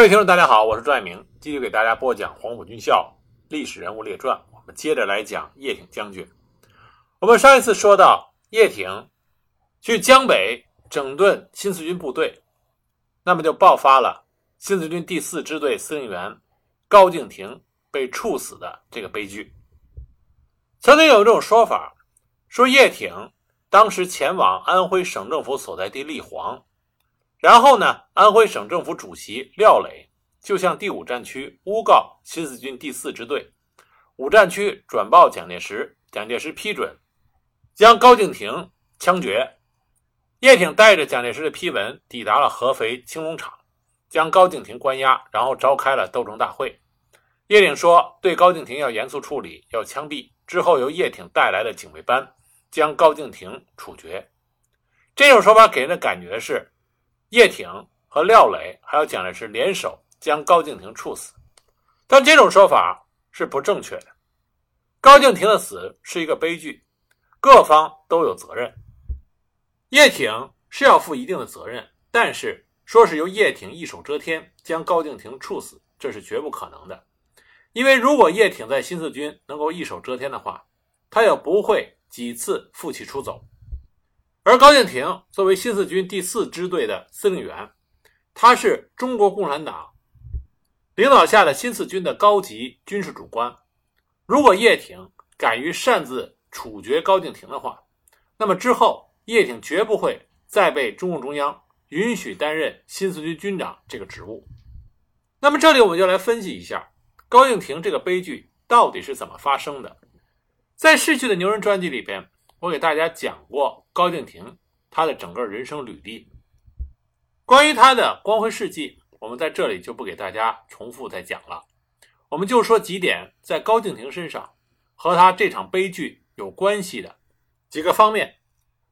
各位听众，大家好，我是朱爱明，继续给大家播讲黄埔军校历史人物列传。我们接着来讲叶挺将军。我们上一次说到叶挺去江北整顿新四军部队，那么就爆发了新四军第四支队司令员高敬亭被处死的这个悲剧。曾经有一种说法，说叶挺当时前往安徽省政府所在地立煌。然后呢，安徽省政府主席廖磊就向第五战区诬告新四军第四支队，五战区转报蒋介石，蒋介石批准将高敬亭枪决。叶挺带着蒋介石的批文抵达了合肥青龙场，将高敬亭关押，然后召开了斗争大会。叶挺说，对高敬亭要严肃处理，要枪毙。之后由叶挺带来的警卫班将高敬亭处决。这种说法给人的感觉是。叶挺和廖磊还有蒋介石联手将高敬亭处死，但这种说法是不正确的。高敬亭的死是一个悲剧，各方都有责任。叶挺是要负一定的责任，但是说是由叶挺一手遮天将高敬亭处死，这是绝不可能的。因为如果叶挺在新四军能够一手遮天的话，他也不会几次负气出走。而高敬亭作为新四军第四支队的司令员，他是中国共产党领导下的新四军的高级军事主官。如果叶挺敢于擅自处决高敬亭的话，那么之后叶挺绝不会再被中共中央允许担任新四军军长这个职务。那么这里我们就来分析一下高敬亭这个悲剧到底是怎么发生的。在《逝去的牛人》专辑里边。我给大家讲过高敬亭他的整个人生履历，关于他的光辉事迹，我们在这里就不给大家重复再讲了。我们就说几点在高敬亭身上和他这场悲剧有关系的几个方面。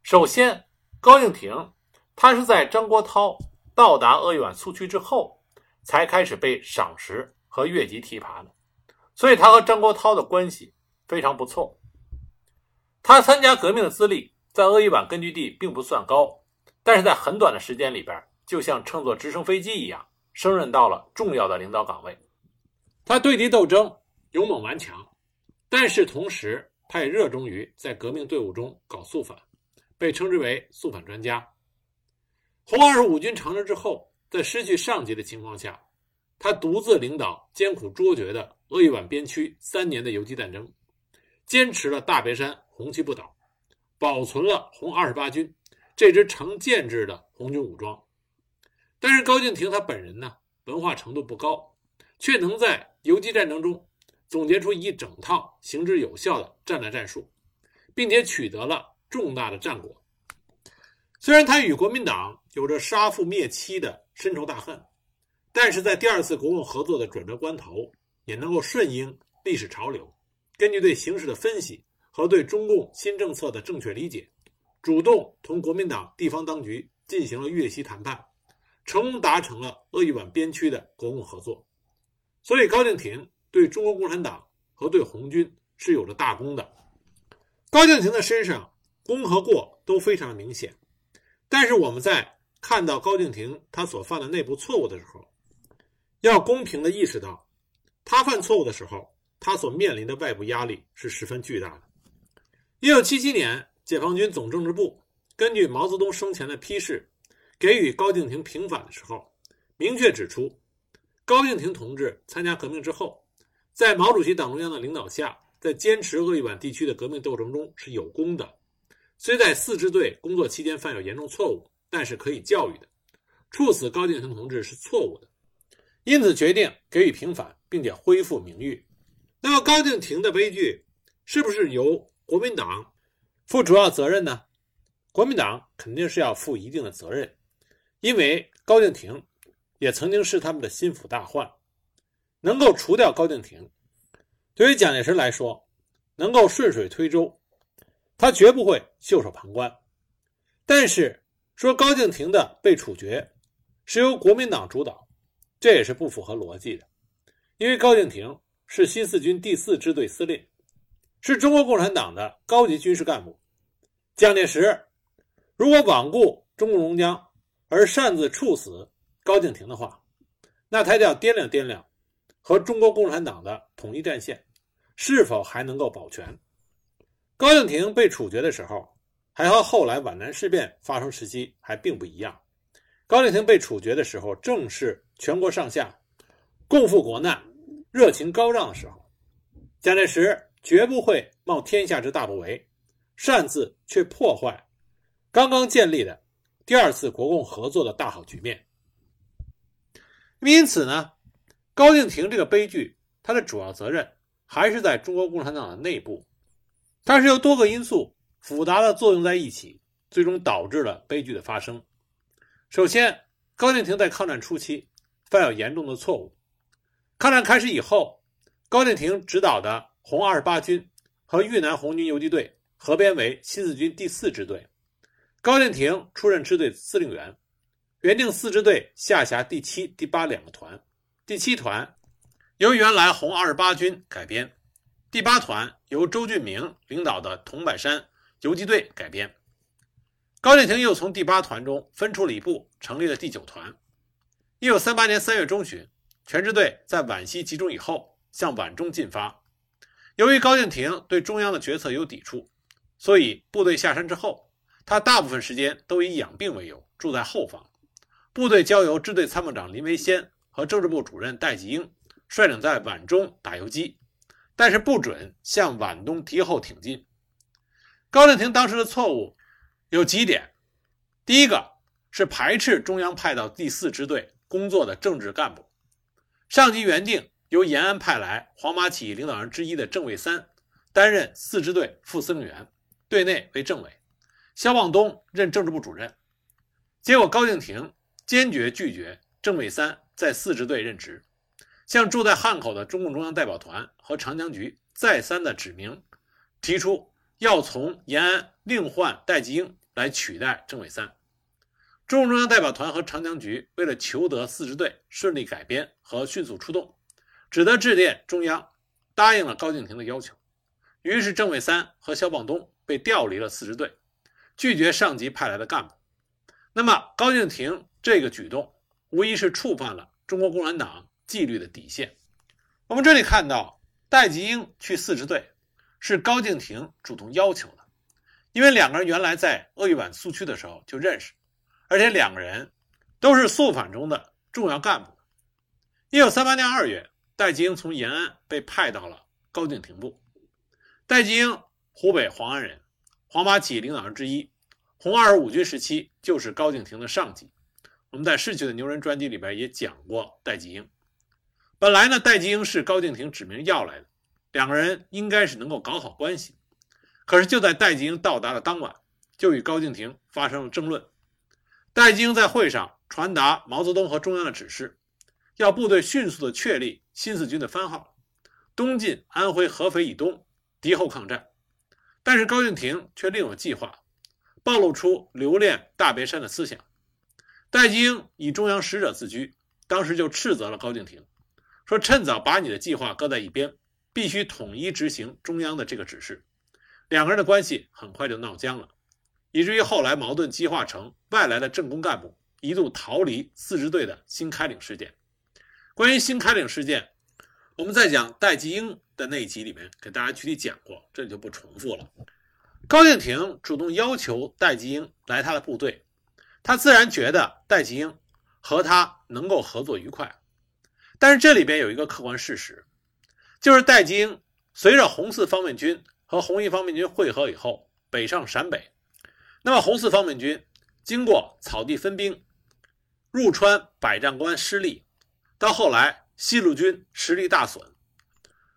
首先，高敬亭他是在张国焘到达鄂豫皖苏区之后，才开始被赏识和越级提拔的，所以他和张国焘的关系非常不错。他参加革命的资历在鄂豫皖根据地并不算高，但是在很短的时间里边，就像乘坐直升飞机一样，升任到了重要的领导岗位。他对敌斗争勇猛顽强，但是同时他也热衷于在革命队伍中搞肃反，被称之为肃反专家。红二十五军长征之后，在失去上级的情况下，他独自领导艰苦卓绝的鄂豫皖边区三年的游击战争，坚持了大别山。红旗不倒，保存了红二十八军这支成建制的红军武装。但是高敬亭他本人呢，文化程度不高，却能在游击战争中总结出一整套行之有效的战略战术，并且取得了重大的战果。虽然他与国民党有着杀父灭妻的深仇大恨，但是在第二次国共合作的转折关头，也能够顺应历史潮流，根据对形势的分析。和对中共新政策的正确理解，主动同国民党地方当局进行了越西谈判，成功达成了鄂豫皖边区的国共合作。所以高敬亭对中国共产党和对红军是有着大功的。高敬亭的身上功和过都非常明显，但是我们在看到高敬亭他所犯的内部错误的时候，要公平的意识到，他犯错误的时候，他所面临的外部压力是十分巨大的。一九七七年，解放军总政治部根据毛泽东生前的批示，给予高敬亭平反的时候，明确指出，高敬亭同志参加革命之后，在毛主席党中央的领导下，在坚持鄂豫皖地区的革命斗争中是有功的。虽在四支队工作期间犯有严重错误，但是可以教育的。处死高敬亭同志是错误的，因此决定给予平反，并且恢复名誉。那么，高敬亭的悲剧是不是由？国民党负主要责任呢？国民党肯定是要负一定的责任，因为高敬亭也曾经是他们的心腹大患。能够除掉高敬亭，对于蒋介石来说，能够顺水推舟，他绝不会袖手旁观。但是说高敬亭的被处决是由国民党主导，这也是不符合逻辑的，因为高敬亭是新四军第四支队司令。是中国共产党的高级军事干部，蒋介石如果罔顾中共中央而擅自处死高敬亭的话，那他就要掂量掂量，和中国共产党的统一战线是否还能够保全。高敬亭被处决的时候，还和后来皖南事变发生时期还并不一样。高敬亭被处决的时候，正是全国上下共赴国难、热情高涨的时候。蒋介石绝不会冒天下之大不韪，擅自去破坏刚刚建立的第二次国共合作的大好局面。因此呢，高敬亭这个悲剧，它的主要责任还是在中国共产党的内部，它是由多个因素复杂的作用在一起，最终导致了悲剧的发生。首先，高敬亭在抗战初期犯有严重的错误。抗战开始以后，高敬亭指导的红二十八军和豫南红军游击队合编为新四军第四支队，高敬亭出任支队司令员。原定四支队下辖第七、第八两个团，第七团由原来红二十八军改编，第八团由周俊明领导的桐柏山游击队改编。高敬亭又从第八团中分出了一部，成立了第九团。一九三八年三月中旬，全支队在皖西集中以后，向皖中进发。由于高敬亭对中央的决策有抵触，所以部队下山之后，他大部分时间都以养病为由，住在后方。部队交由支队参谋长林维先和政治部主任戴季英率领在皖中打游击，但是不准向皖东敌后挺进。高敬亭当时的错误有几点：第一个是排斥中央派到第四支队工作的政治干部，上级原定由延安派来黄马起义领导人之一的郑卫三担任四支队副司令员，队内为政委，肖望东任政治部主任，结果高敬亭。坚决拒绝郑卫三在四支队任职，向住在汉口的中共中央代表团和长江局再三的指明，提出要从延安另换戴季英来取代郑卫三。中共中央代表团和长江局为了求得四支队顺利改编和迅速出动，只得致电中央，答应了高敬亭的要求。于是郑卫三和肖望东被调离了四支队，拒绝上级派来的干部。那么高敬亭。这个举动无疑是触犯了中国共产党纪律的底线。我们这里看到，戴季英去四支队是高敬亭主动要求的，因为两个人原来在鄂豫皖苏区的时候就认识，而且两个人都是肃反中的重要干部。一九三八年二月，戴季英从延安被派到了高敬亭部。戴季英，湖北黄安人，黄麻起义领导人之一，红二十五军时期就是高敬亭的上级。我们在逝去的牛人专辑里边也讲过戴季英。本来呢，戴季英是高敬亭指名要来的，两个人应该是能够搞好关系。可是就在戴季英到达的当晚，就与高敬亭发生了争论。戴季英在会上传达毛泽东和中央的指示，要部队迅速的确立新四军的番号，东进安徽合肥以东，敌后抗战。但是高敬亭却另有计划，暴露出留恋大别山的思想。戴季英以中央使者自居，当时就斥责了高敬亭，说：“趁早把你的计划搁在一边，必须统一执行中央的这个指示。”两个人的关系很快就闹僵了，以至于后来矛盾激化成外来的政工干部一度逃离四支队的新开岭事件。关于新开岭事件，我们在讲戴季英的那一集里面给大家具体讲过，这里就不重复了。高敬亭主动要求戴季英来他的部队。他自然觉得戴季英和他能够合作愉快，但是这里边有一个客观事实，就是戴季英随着红四方面军和红一方面军会合以后，北上陕北，那么红四方面军经过草地分兵，入川百丈关失利，到后来西路军实力大损，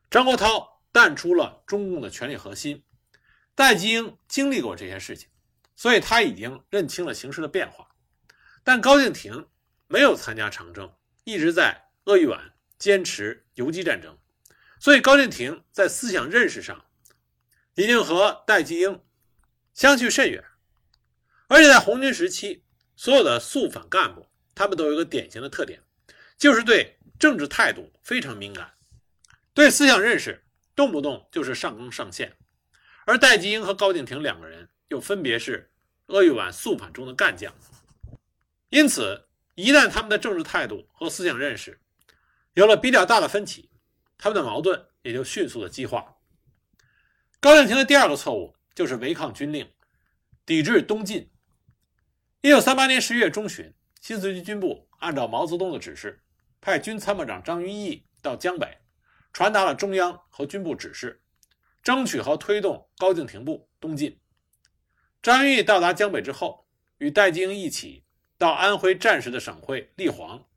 张国焘淡出了中共的权力核心，戴季英经历过这些事情。所以他已经认清了形势的变化，但高敬亭没有参加长征，一直在鄂豫皖坚持游击战争，所以高敬亭在思想认识上已经和戴季英相去甚远。而且在红军时期，所有的肃反干部他们都有一个典型的特点，就是对政治态度非常敏感，对思想认识动不动就是上纲上线。而戴季英和高敬亭两个人又分别是。鄂豫皖肃反中的干将，因此，一旦他们的政治态度和思想认识有了比较大的分歧，他们的矛盾也就迅速的激化。高敬亭的第二个错误就是违抗军令，抵制东进。一九三八年十月中旬，新四军军部按照毛泽东的指示，派军参谋长张云逸到江北，传达了中央和军部指示，争取和推动高敬亭部东进。张云逸到达江北之后，与戴季英一起到安徽战时的省会立煌，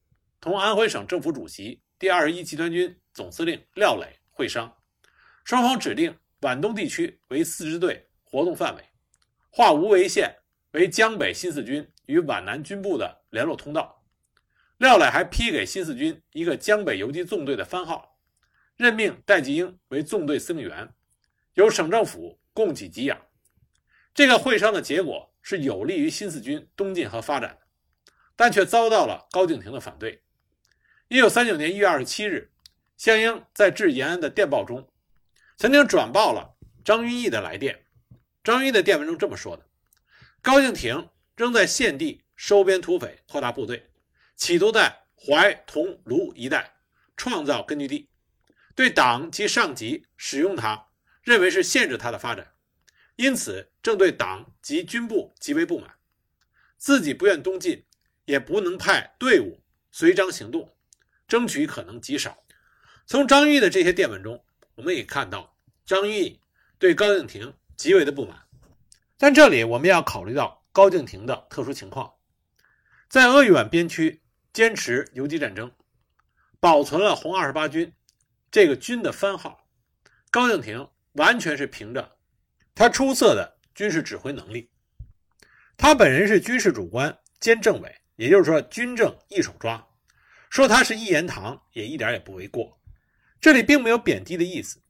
同安徽省政府主席、第二十一集团军总司令廖磊会商，双方指定皖东地区为四支队活动范围，划无为县。为江北新四军与皖南军部的联络通道。廖磊还批给新四军一个江北游击纵队的番号，任命戴季英为纵队司令员，由省政府供给给养。这个会商的结果是有利于新四军东进和发展，但却遭到了高敬亭的反对。一九三九年一月二十七日，项英在致延安的电报中，曾经转报了张云逸的来电。张云逸的电文中这么说的。高敬亭仍在现地收编土匪，扩大部队，企图在淮、同、卢一带创造根据地，对党及上级使用他，认为是限制他的发展，因此正对党及军部极为不满，自己不愿东进，也不能派队伍随张行动，争取可能极少。从张玉的这些电文中，我们也看到张玉对高敬亭极为的不满。但这里我们要考虑到高敬亭的特殊情况，在鄂豫皖边区坚持游击战争，保存了红二十八军这个军的番号。高敬亭完全是凭着他出色的军事指挥能力，他本人是军事主官兼政委，也就是说军政一手抓，说他是一言堂也一点也不为过。这里并没有贬低的意思，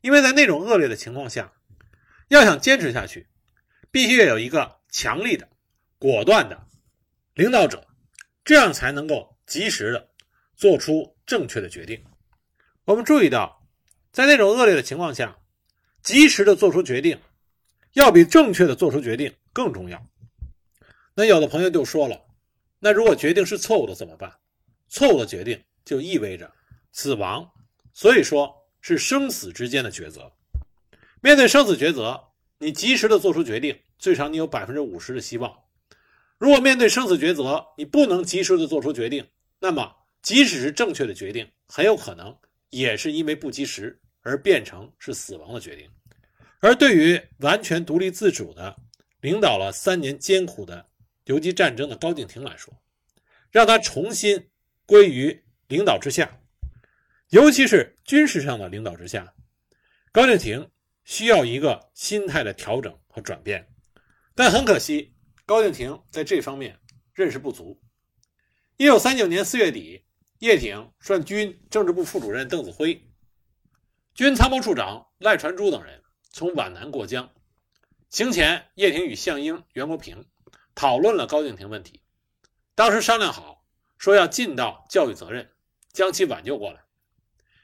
因为在那种恶劣的情况下，要想坚持下去。必须要有一个强力的、果断的领导者，这样才能够及时的做出正确的决定。我们注意到，在那种恶劣的情况下，及时的做出决定，要比正确的做出决定更重要。那有的朋友就说了，那如果决定是错误的怎么办？错误的决定就意味着死亡，所以说是生死之间的抉择。面对生死抉择。你及时的做出决定，最少你有百分之五十的希望。如果面对生死抉择，你不能及时的做出决定，那么即使是正确的决定，很有可能也是因为不及时而变成是死亡的决定。而对于完全独立自主的领导了三年艰苦的游击战争的高敬亭来说，让他重新归于领导之下，尤其是军事上的领导之下，高敬亭。需要一个心态的调整和转变，但很可惜，高敬亭在这方面认识不足。一九三九年四月底，叶挺率军政治部副主任邓子恢、军参谋处长赖传珠等人从皖南过江。行前，叶挺与项英、袁国平讨论了高敬亭问题。当时商量好，说要尽到教育责任，将其挽救过来。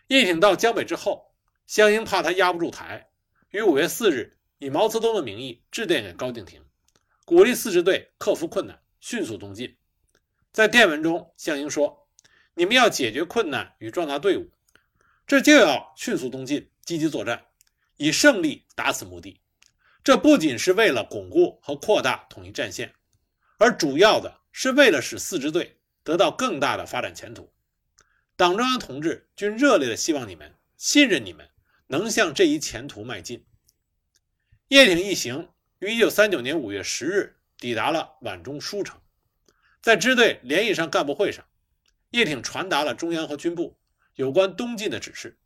叶挺到江北之后，项英怕他压不住台。于五月四日，以毛泽东的名义致电给高敬亭，鼓励四支队克服困难，迅速东进。在电文中，项英说：“你们要解决困难与壮大队伍，这就要迅速东进，积极作战，以胜利达此目的。这不仅是为了巩固和扩大统一战线，而主要的是为了使四支队得到更大的发展前途。党中央同志均热烈的希望你们，信任你们。”能向这一前途迈进。叶挺一行于一九三九年五月十日抵达了皖中舒城，在支队联谊上干部会上，叶挺传达了中央和军部有关东进的指示，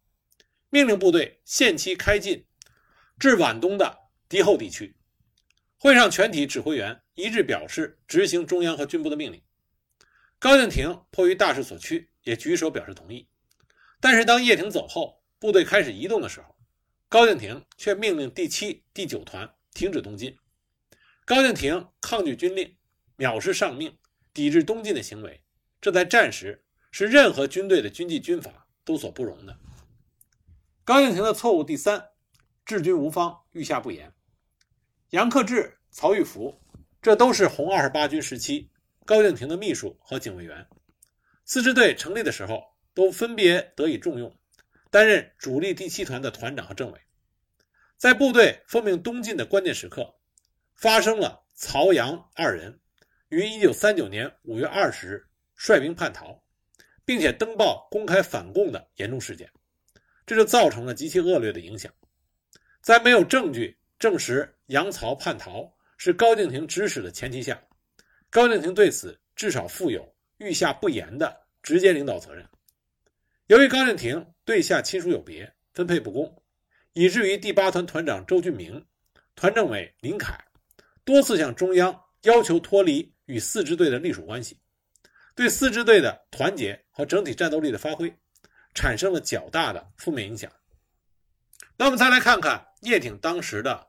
命令部队限期开进至皖东的敌后地区。会上全体指挥员一致表示执行中央和军部的命令。高敬亭迫于大势所趋，也举手表示同意。但是当叶挺走后，部队开始移动的时候，高敬亭却命令第七、第九团停止东进。高敬亭抗拒军令，藐视上命，抵制东进的行为，这在战时是任何军队的军纪军法都所不容的。高敬亭的错误第三，治军无方，御下不严。杨克志、曹玉福，这都是红二十八军时期高敬亭的秘书和警卫员。四支队成立的时候，都分别得以重用，担任主力第七团的团长和政委。在部队奉命东进的关键时刻，发生了曹杨二人于1939年5月20日率兵叛逃，并且登报公开反共的严重事件，这就造成了极其恶劣的影响。在没有证据证实杨曹叛逃是高敬亭指使的前提下，高敬亭对此至少负有御下不严的直接领导责任。由于高敬亭对下亲疏有别，分配不公。以至于第八团团长周俊明、团政委林凯多次向中央要求脱离与四支队的隶属关系，对四支队的团结和整体战斗力的发挥产生了较大的负面影响。那我们再来看看叶挺当时的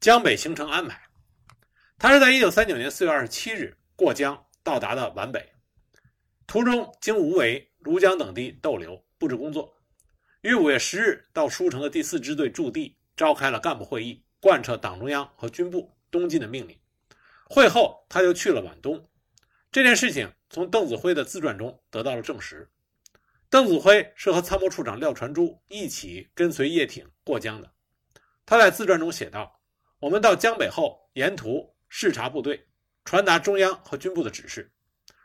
江北行程安排。他是在1939年4月27日过江到达的皖北，途中经无为、庐江等地逗留布置工作。于五月十日到舒城的第四支队驻地召开了干部会议，贯彻党中央和军部东进的命令。会后，他就去了皖东。这件事情从邓子恢的自传中得到了证实。邓子恢是和参谋处长廖传珠一起跟随叶挺过江的。他在自传中写道：“我们到江北后，沿途视察部队，传达中央和军部的指示，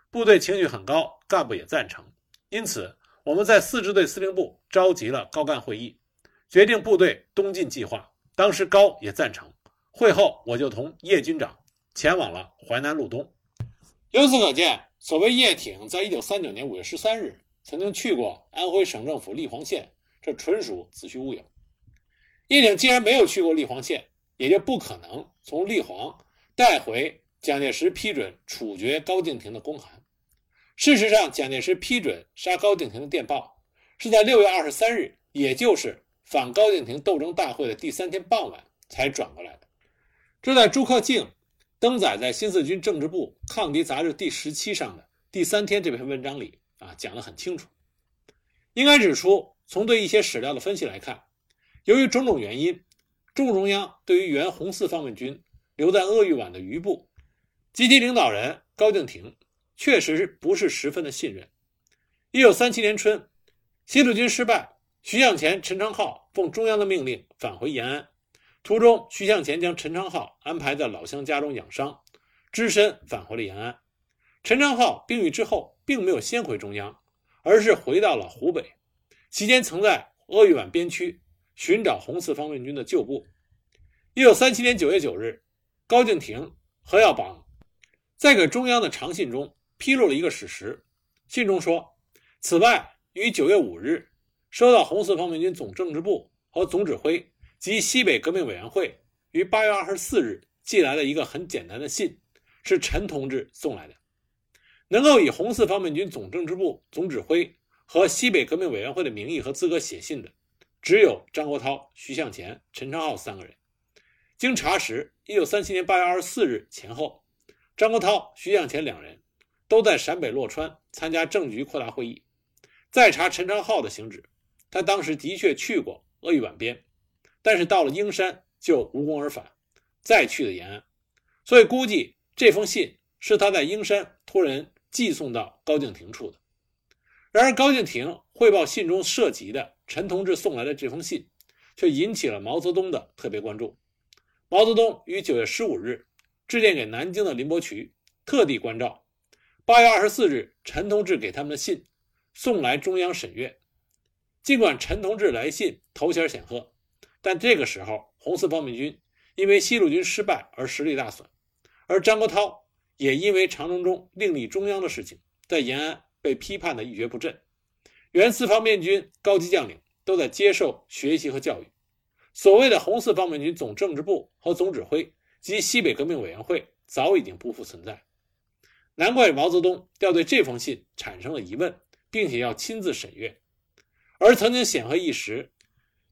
部队情绪很高，干部也赞成，因此。”我们在四支队司令部召集了高干会议，决定部队东进计划。当时高也赞成。会后，我就同叶军长前往了淮南路东。由此可见，所谓叶挺在一九三九年五月十三日曾经去过安徽省政府立煌县，这纯属子虚乌有。叶挺既然没有去过立煌县，也就不可能从立煌带回蒋介石批准处决高敬亭的公函。事实上，蒋介石批准杀高敬亭的电报是在六月二十三日，也就是反高敬亭斗争大会的第三天傍晚才转过来的。这在朱克敬登载在新四军政治部抗敌杂志第十七上的第三天这篇文章里啊讲得很清楚。应该指出，从对一些史料的分析来看，由于种种原因，中共中央对于原红四方面军留在鄂豫皖的余部及其领导人高敬亭。确实不是十分的信任。一九三七年春，西路军失败，徐向前、陈昌浩奉中央的命令返回延安。途中，徐向前将陈昌浩安排在老乡家中养伤，只身返回了延安。陈昌浩病愈之后，并没有先回中央，而是回到了湖北，期间曾在鄂豫皖边区寻找红四方面军的旧部。一九三七年九月九日，高敬亭、何耀榜在给中央的长信中。披露了一个史实，信中说：“此外，于九月五日收到红四方面军总政治部和总指挥及西北革命委员会于八月二十四日寄来了一个很简单的信，是陈同志送来的。能够以红四方面军总政治部总指挥和西北革命委员会的名义和资格写信的，只有张国焘、徐向前、陈昌浩三个人。经查实，一九三七年八月二十四日前后，张国焘、徐向前两人。”都在陕北洛川参加政局扩大会议。再查陈昌浩的行止，他当时的确去过鄂豫皖边，但是到了英山就无功而返，再去的延安。所以估计这封信是他在英山托人寄送到高敬亭处的。然而高敬亭汇报信中涉及的陈同志送来的这封信，却引起了毛泽东的特别关注。毛泽东于九月十五日致电给南京的林伯渠，特地关照。八月二十四日，陈同志给他们的信送来中央审阅。尽管陈同志来信头衔显赫，但这个时候红四方面军因为西路军失败而实力大损，而张国焘也因为长征中另立中央的事情，在延安被批判的一蹶不振。原四方面军高级将领都在接受学习和教育。所谓的红四方面军总政治部和总指挥及西北革命委员会早已经不复存在。难怪毛泽东要对这封信产生了疑问，并且要亲自审阅。而曾经显赫一时、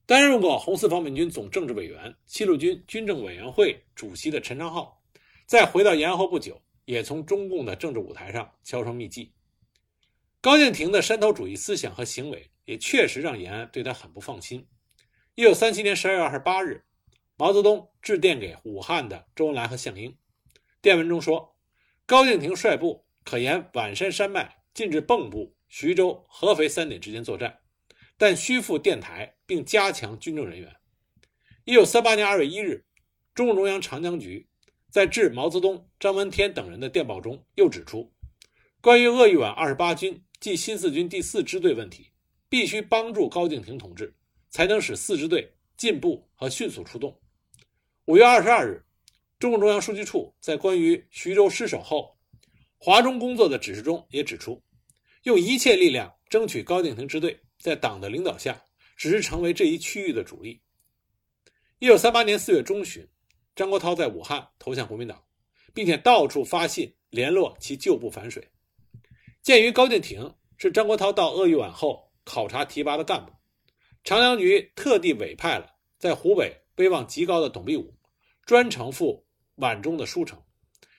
担任过红四方面军总政治委员、七路军军政委员会主席的陈昌浩，在回到延安后不久，也从中共的政治舞台上销声匿迹。高敬亭的山头主义思想和行为，也确实让延安对他很不放心。一九三七年十二月二十八日，毛泽东致电给武汉的周恩来和项英，电文中说。高敬亭率部可沿皖山山脉进至蚌埠，徐州、合肥三点之间作战，但需赴电台并加强军政人员。一九三八年二月一日，中共中央长江局在致毛泽东、张闻天等人的电报中又指出，关于鄂豫皖二十八军即新四军第四支队问题，必须帮助高敬亭同志，才能使四支队进步和迅速出动。五月二十二日，中共中央书记处在关于徐州失守后华中工作的指示中也指出，用一切力量争取高敬亭支队在党的领导下，只是成为这一区域的主力。一九三八年四月中旬，张国焘在武汉投向国民党，并且到处发信联络其旧部反水。鉴于高敬亭是张国焘到鄂豫皖后考察提拔的干部，长江局特地委派了在湖北威望极高的董必武。专程赴皖中的书城，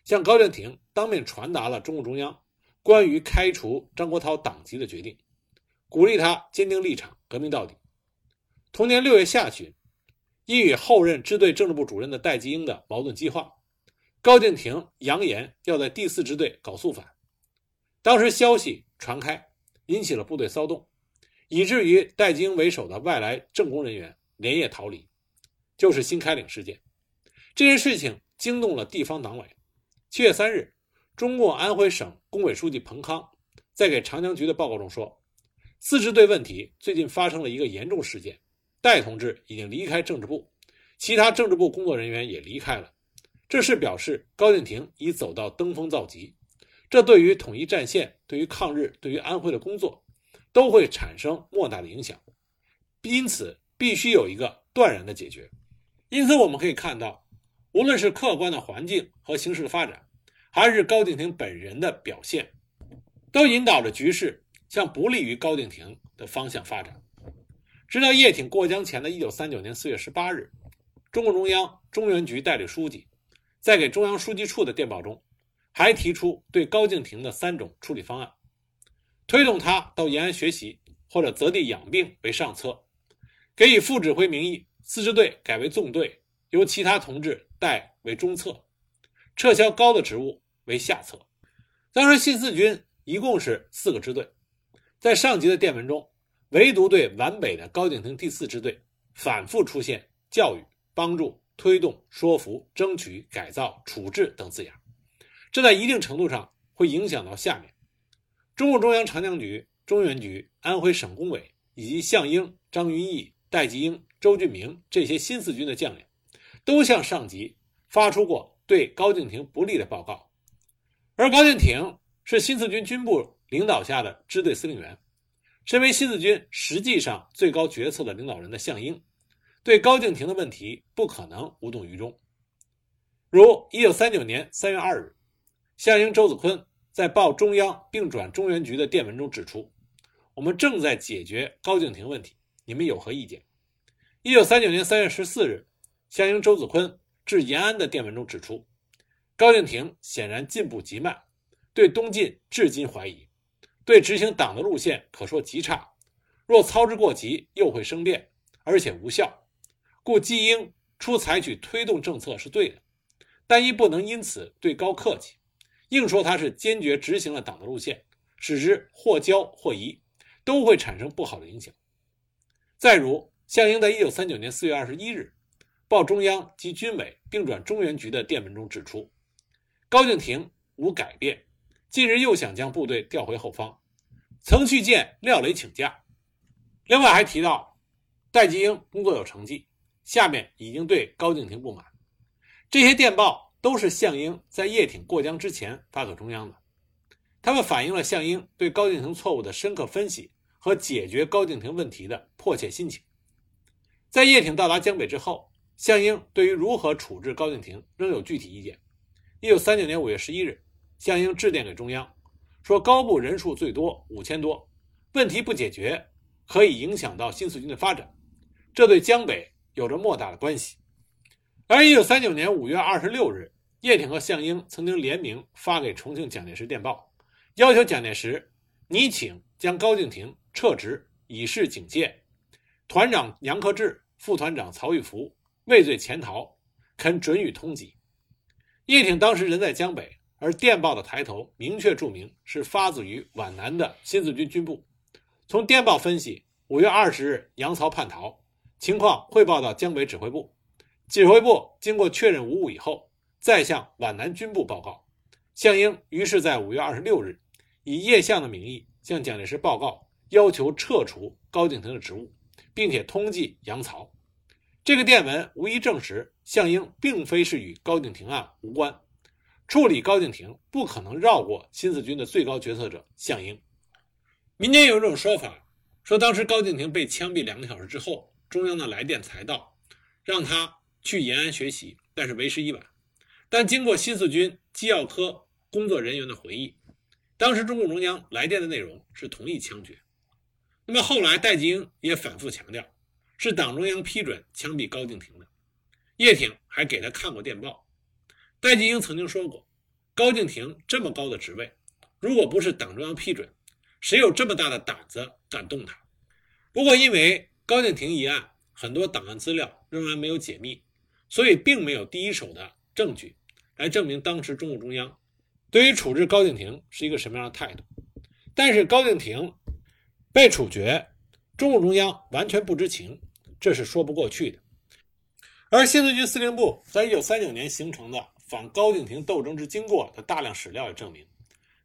向高敬亭当面传达了中共中央关于开除张国焘党籍的决定，鼓励他坚定立场，革命到底。同年六月下旬，因与后任支队政治部主任的戴季英的矛盾激化，高敬亭扬言要在第四支队搞肃反。当时消息传开，引起了部队骚动，以至于戴季英为首的外来政工人员连夜逃离，就是新开岭事件。这件事情惊动了地方党委。七月三日，中共安徽省工委书记彭康在给长江局的报告中说：“自治队问题最近发生了一个严重事件，戴同志已经离开政治部，其他政治部工作人员也离开了。这是表示高敬亭已走到登峰造极，这对于统一战线、对于抗日、对于安徽的工作，都会产生莫大的影响。因此，必须有一个断然的解决。因此，我们可以看到。”无论是客观的环境和形势的发展，还是高敬亭本人的表现，都引导着局势向不利于高敬亭的方向发展。直到叶挺过江前的一九三九年四月十八日，中共中央中原局代理书记在给中央书记处的电报中，还提出对高敬亭的三种处理方案：推动他到延安学习，或者择地养病为上策；给予副指挥名义，四支队改为纵队，由其他同志。代为中策，撤销高的职务为下策。当时新四军一共是四个支队，在上级的电文中，唯独对皖北的高敬亭第四支队反复出现教育、帮助、推动、说服、争取、改造、处置等字眼，这在一定程度上会影响到下面中共中央长江局、中原局、安徽省工委以及项英、张云逸、戴季英、周俊明这些新四军的将领。都向上级发出过对高敬亭不利的报告，而高敬亭是新四军军部领导下的支队司令员，身为新四军实际上最高决策的领导人的项英，对高敬亭的问题不可能无动于衷。如一九三九年三月二日，项英、周子坤在报中央并转中原局的电文中指出：“我们正在解决高敬亭问题，你们有何意见？”一九三九年三月十四日。项英、周子坤致延安的电文中指出，高敬亭显然进步极慢，对东晋至今怀疑，对执行党的路线可说极差。若操之过急，又会生变，而且无效。故季英初采取推动政策是对的，但亦不能因此对高客气，硬说他是坚决执行了党的路线，使之或骄或疑，都会产生不好的影响。再如，项英在一九三九年四月二十一日。报中央及军委并转中原局的电文中指出，高敬亭无改变，近日又想将部队调回后方，曾去见廖磊请假。另外还提到，戴季英工作有成绩，下面已经对高敬亭不满。这些电报都是项英在叶挺过江之前发给中央的，他们反映了项英对高敬亭错误的深刻分析和解决高敬亭问题的迫切心情。在叶挺到达江北之后。项英对于如何处置高敬亭仍有具体意见。一九三九年五月十一日，项英致电给中央，说高部人数最多五千多，问题不解决，可以影响到新四军的发展，这对江北有着莫大的关系。而一九三九年五月二十六日，叶挺和项英曾经联名发给重庆蒋介石电报，要求蒋介石拟请将高敬亭撤职，以示警戒。团长杨克志、副团长曹玉福。畏罪潜逃，肯准予通缉。叶挺当时人在江北，而电报的抬头明确注明是发自于皖南的新四军军部。从电报分析，五月二十日杨曹叛逃，情况汇报到江北指挥部，指挥部经过确认无误以后，再向皖南军部报告。项英于是在五月二十六日，以叶相的名义向蒋介石报告，要求撤除高敬亭的职务，并且通缉杨曹。这个电文无疑证实，项英并非是与高敬亭案无关，处理高敬亭不可能绕过新四军的最高决策者项英。民间有一种说法，说当时高敬亭被枪毙两个小时之后，中央的来电才到，让他去延安学习，但是为时已晚。但经过新四军机要科工作人员的回忆，当时中共中央来电的内容是同意枪决。那么后来戴季英也反复强调，是党中央批准枪毙高敬亭的。叶挺还给他看过电报。戴季英曾经说过，高敬亭这么高的职位，如果不是党中央批准，谁有这么大的胆子敢动他？不过因为高敬亭一案很多档案资料仍然没有解密，所以并没有第一手的证据。来证明当时中共中央对于处置高敬亭是一个什么样的态度，但是高敬亭被处决，中共中央完全不知情，这是说不过去的。而新四军司令部在一九三九年形成的反高敬亭斗争之经过的大量史料也证明，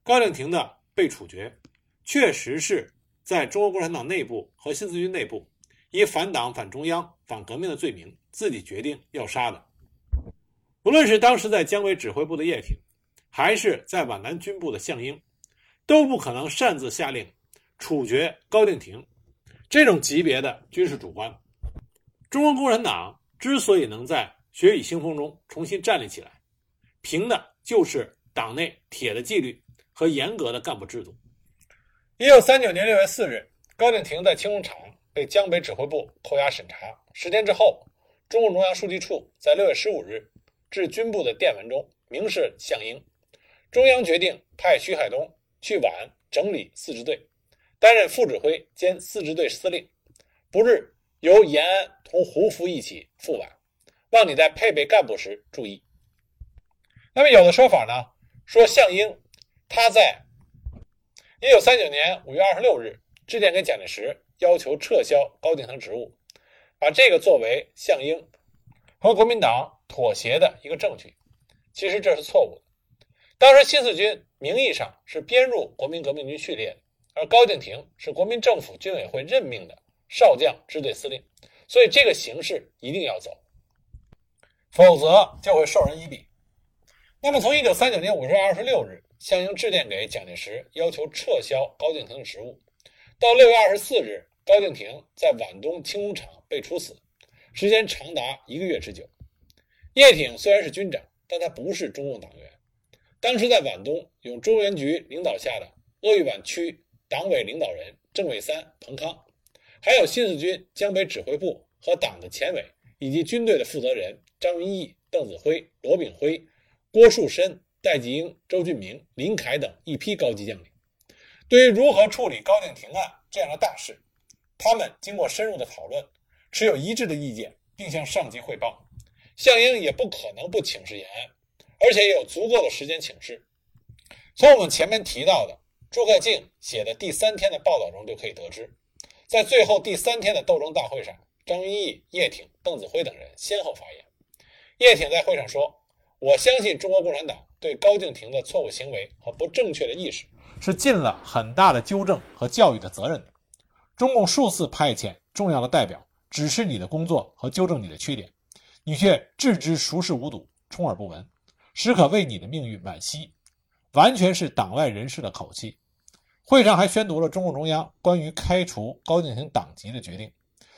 高敬亭的被处决确实是在中国共产党内部和新四军内部以反党、反中央、反革命的罪名自己决定要杀的。无论是当时在江北指挥部的叶挺，还是在皖南军部的项英，都不可能擅自下令处决高敬亭这种级别的军事主官。中国共产党之所以能在血雨腥风中重新站立起来，凭的就是党内铁的纪律和严格的干部制度。一九三九年六月四日，高敬亭在青龙场被江北指挥部扣押审查。十天之后，中共中央书记处在六月十五日。致军部的电文中明示项英，中央决定派徐海东去皖整理四支队，担任副指挥兼四支队司令。不日由延安同胡服一起赴皖，望你在配备干部时注意。那么有的说法呢，说项英他在一九三九年五月二十六日致电给蒋介石，要求撤销高敬亭职务，把这个作为项英和国民党。妥协的一个证据，其实这是错误的。当时新四军名义上是编入国民革命军序列，而高敬亭是国民政府军委会任命的少将支队司令，所以这个形势一定要走，否则就会授人以柄。那么，从一九三九年五月二十六日，项英致电给蒋介石，要求撤销高敬亭的职务，到六月二十四日，高敬亭在皖东青工厂被处死，时间长达一个月之久。叶挺虽然是军长，但他不是中共党员。当时在皖东，有中原局领导下的鄂豫皖区党委领导人郑伟三、彭康，还有新四军江北指挥部和党的前委，以及军队的负责人张云逸、邓子恢、罗炳辉、郭树深、戴季英、周俊明、林凯等一批高级将领。对于如何处理高敬亭案这样的大事，他们经过深入的讨论，持有一致的意见，并向上级汇报。项英也不可能不请示延安，而且也有足够的时间请示。从我们前面提到的朱克敬写的第三天的报道中就可以得知，在最后第三天的斗争大会上，张云逸、叶挺、邓子恢等人先后发言。叶挺在会上说：“我相信中国共产党对高敬亭的错误行为和不正确的意识是尽了很大的纠正和教育的责任的。中共数次派遣重要的代表指示你的工作和纠正你的缺点。”你却置之熟视无睹，充耳不闻，实可为你的命运惋惜。完全是党外人士的口气。会上还宣读了中共中央关于开除高敬亭党籍的决定，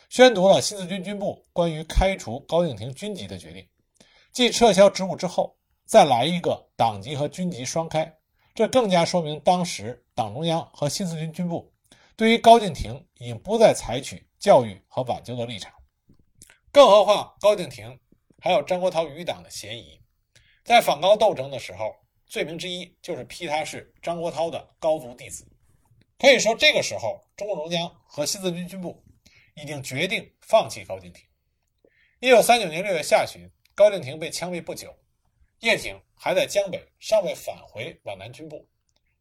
宣读了新四军军部关于开除高敬亭军籍的决定。继撤销职务之后，再来一个党籍和军籍双开，这更加说明当时党中央和新四军军部对于高敬亭已经不再采取教育和挽救的立场。更何况高敬亭还有张国焘余党的嫌疑，在反高斗争的时候，罪名之一就是批他是张国焘的高足弟子。可以说，这个时候中共中央和新四军军部已经决定放弃高敬亭。一九三九年六月下旬，高敬亭被枪毙不久，叶挺还在江北，尚未返回皖南军部。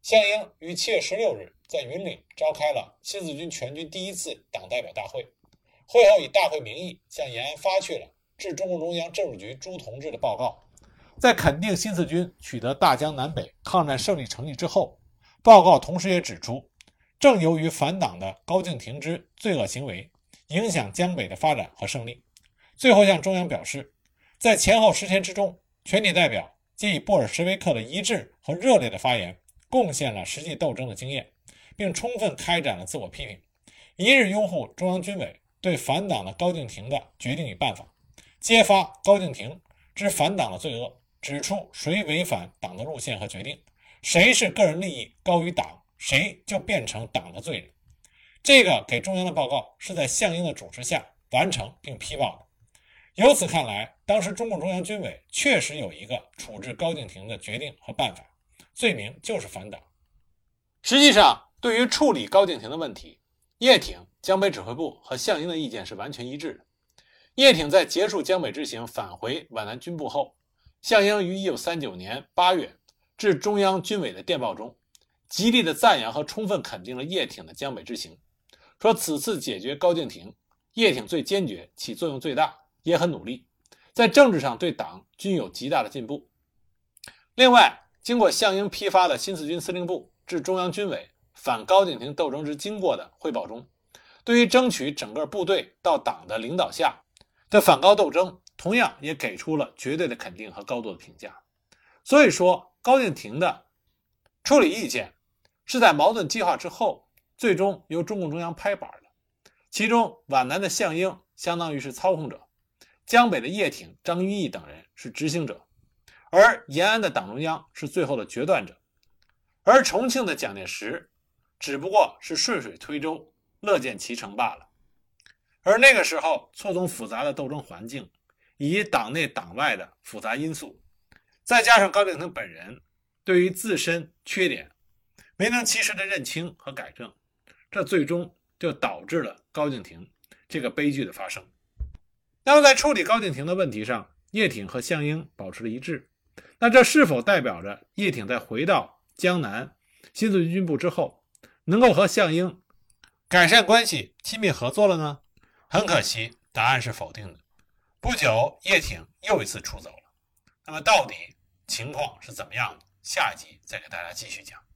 项英于七月十六日在云岭召开了新四军全军第一次党代表大会，会后以大会名义向延安发去了致中共中央政治局朱同志的报告。在肯定新四军取得大江南北抗战胜利成绩之后，报告同时也指出，正由于反党的高敬亭之罪恶行为，影响江北的发展和胜利。最后向中央表示，在前后十天之中，全体代表皆以布尔什维克的一致和热烈的发言，贡献了实际斗争的经验，并充分开展了自我批评，一日拥护中央军委对反党的高敬亭的决定与办法，揭发高敬亭之反党的罪恶。指出谁违反党的路线和决定，谁是个人利益高于党，谁就变成党的罪人。这个给中央的报告是在项英的主持下完成并批报的。由此看来，当时中共中央军委确实有一个处置高敬亭的决定和办法，罪名就是反党。实际上，对于处理高敬亭的问题，叶挺、江北指挥部和项英的意见是完全一致的。叶挺在结束江北之行返回皖南军部后。项英于1939年8月致中央军委的电报中，极力的赞扬和充分肯定了叶挺的江北之行，说此次解决高敬亭，叶挺最坚决，起作用最大，也很努力，在政治上对党均有极大的进步。另外，经过项英批发的新四军司令部致中央军委反高敬亭斗争之经过的汇报中，对于争取整个部队到党的领导下的反高斗争。同样也给出了绝对的肯定和高度的评价，所以说高敬亭的处理意见是在矛盾激化之后，最终由中共中央拍板的。其中皖南的项英相当于是操控者，江北的叶挺、张云逸等人是执行者，而延安的党中央是最后的决断者，而重庆的蒋介石只不过是顺水推舟、乐见其成罢了。而那个时候错综复杂的斗争环境。以及党内党外的复杂因素，再加上高敬亭本人对于自身缺点没能及时的认清和改正，这最终就导致了高敬亭这个悲剧的发生。那么在处理高敬亭的问题上，叶挺和项英保持了一致，那这是否代表着叶挺在回到江南新四军军部之后，能够和项英改善关系、亲密合作了呢？很可惜，答案是否定的。不久，叶挺又一次出走了。那么，到底情况是怎么样的？下一集再给大家继续讲。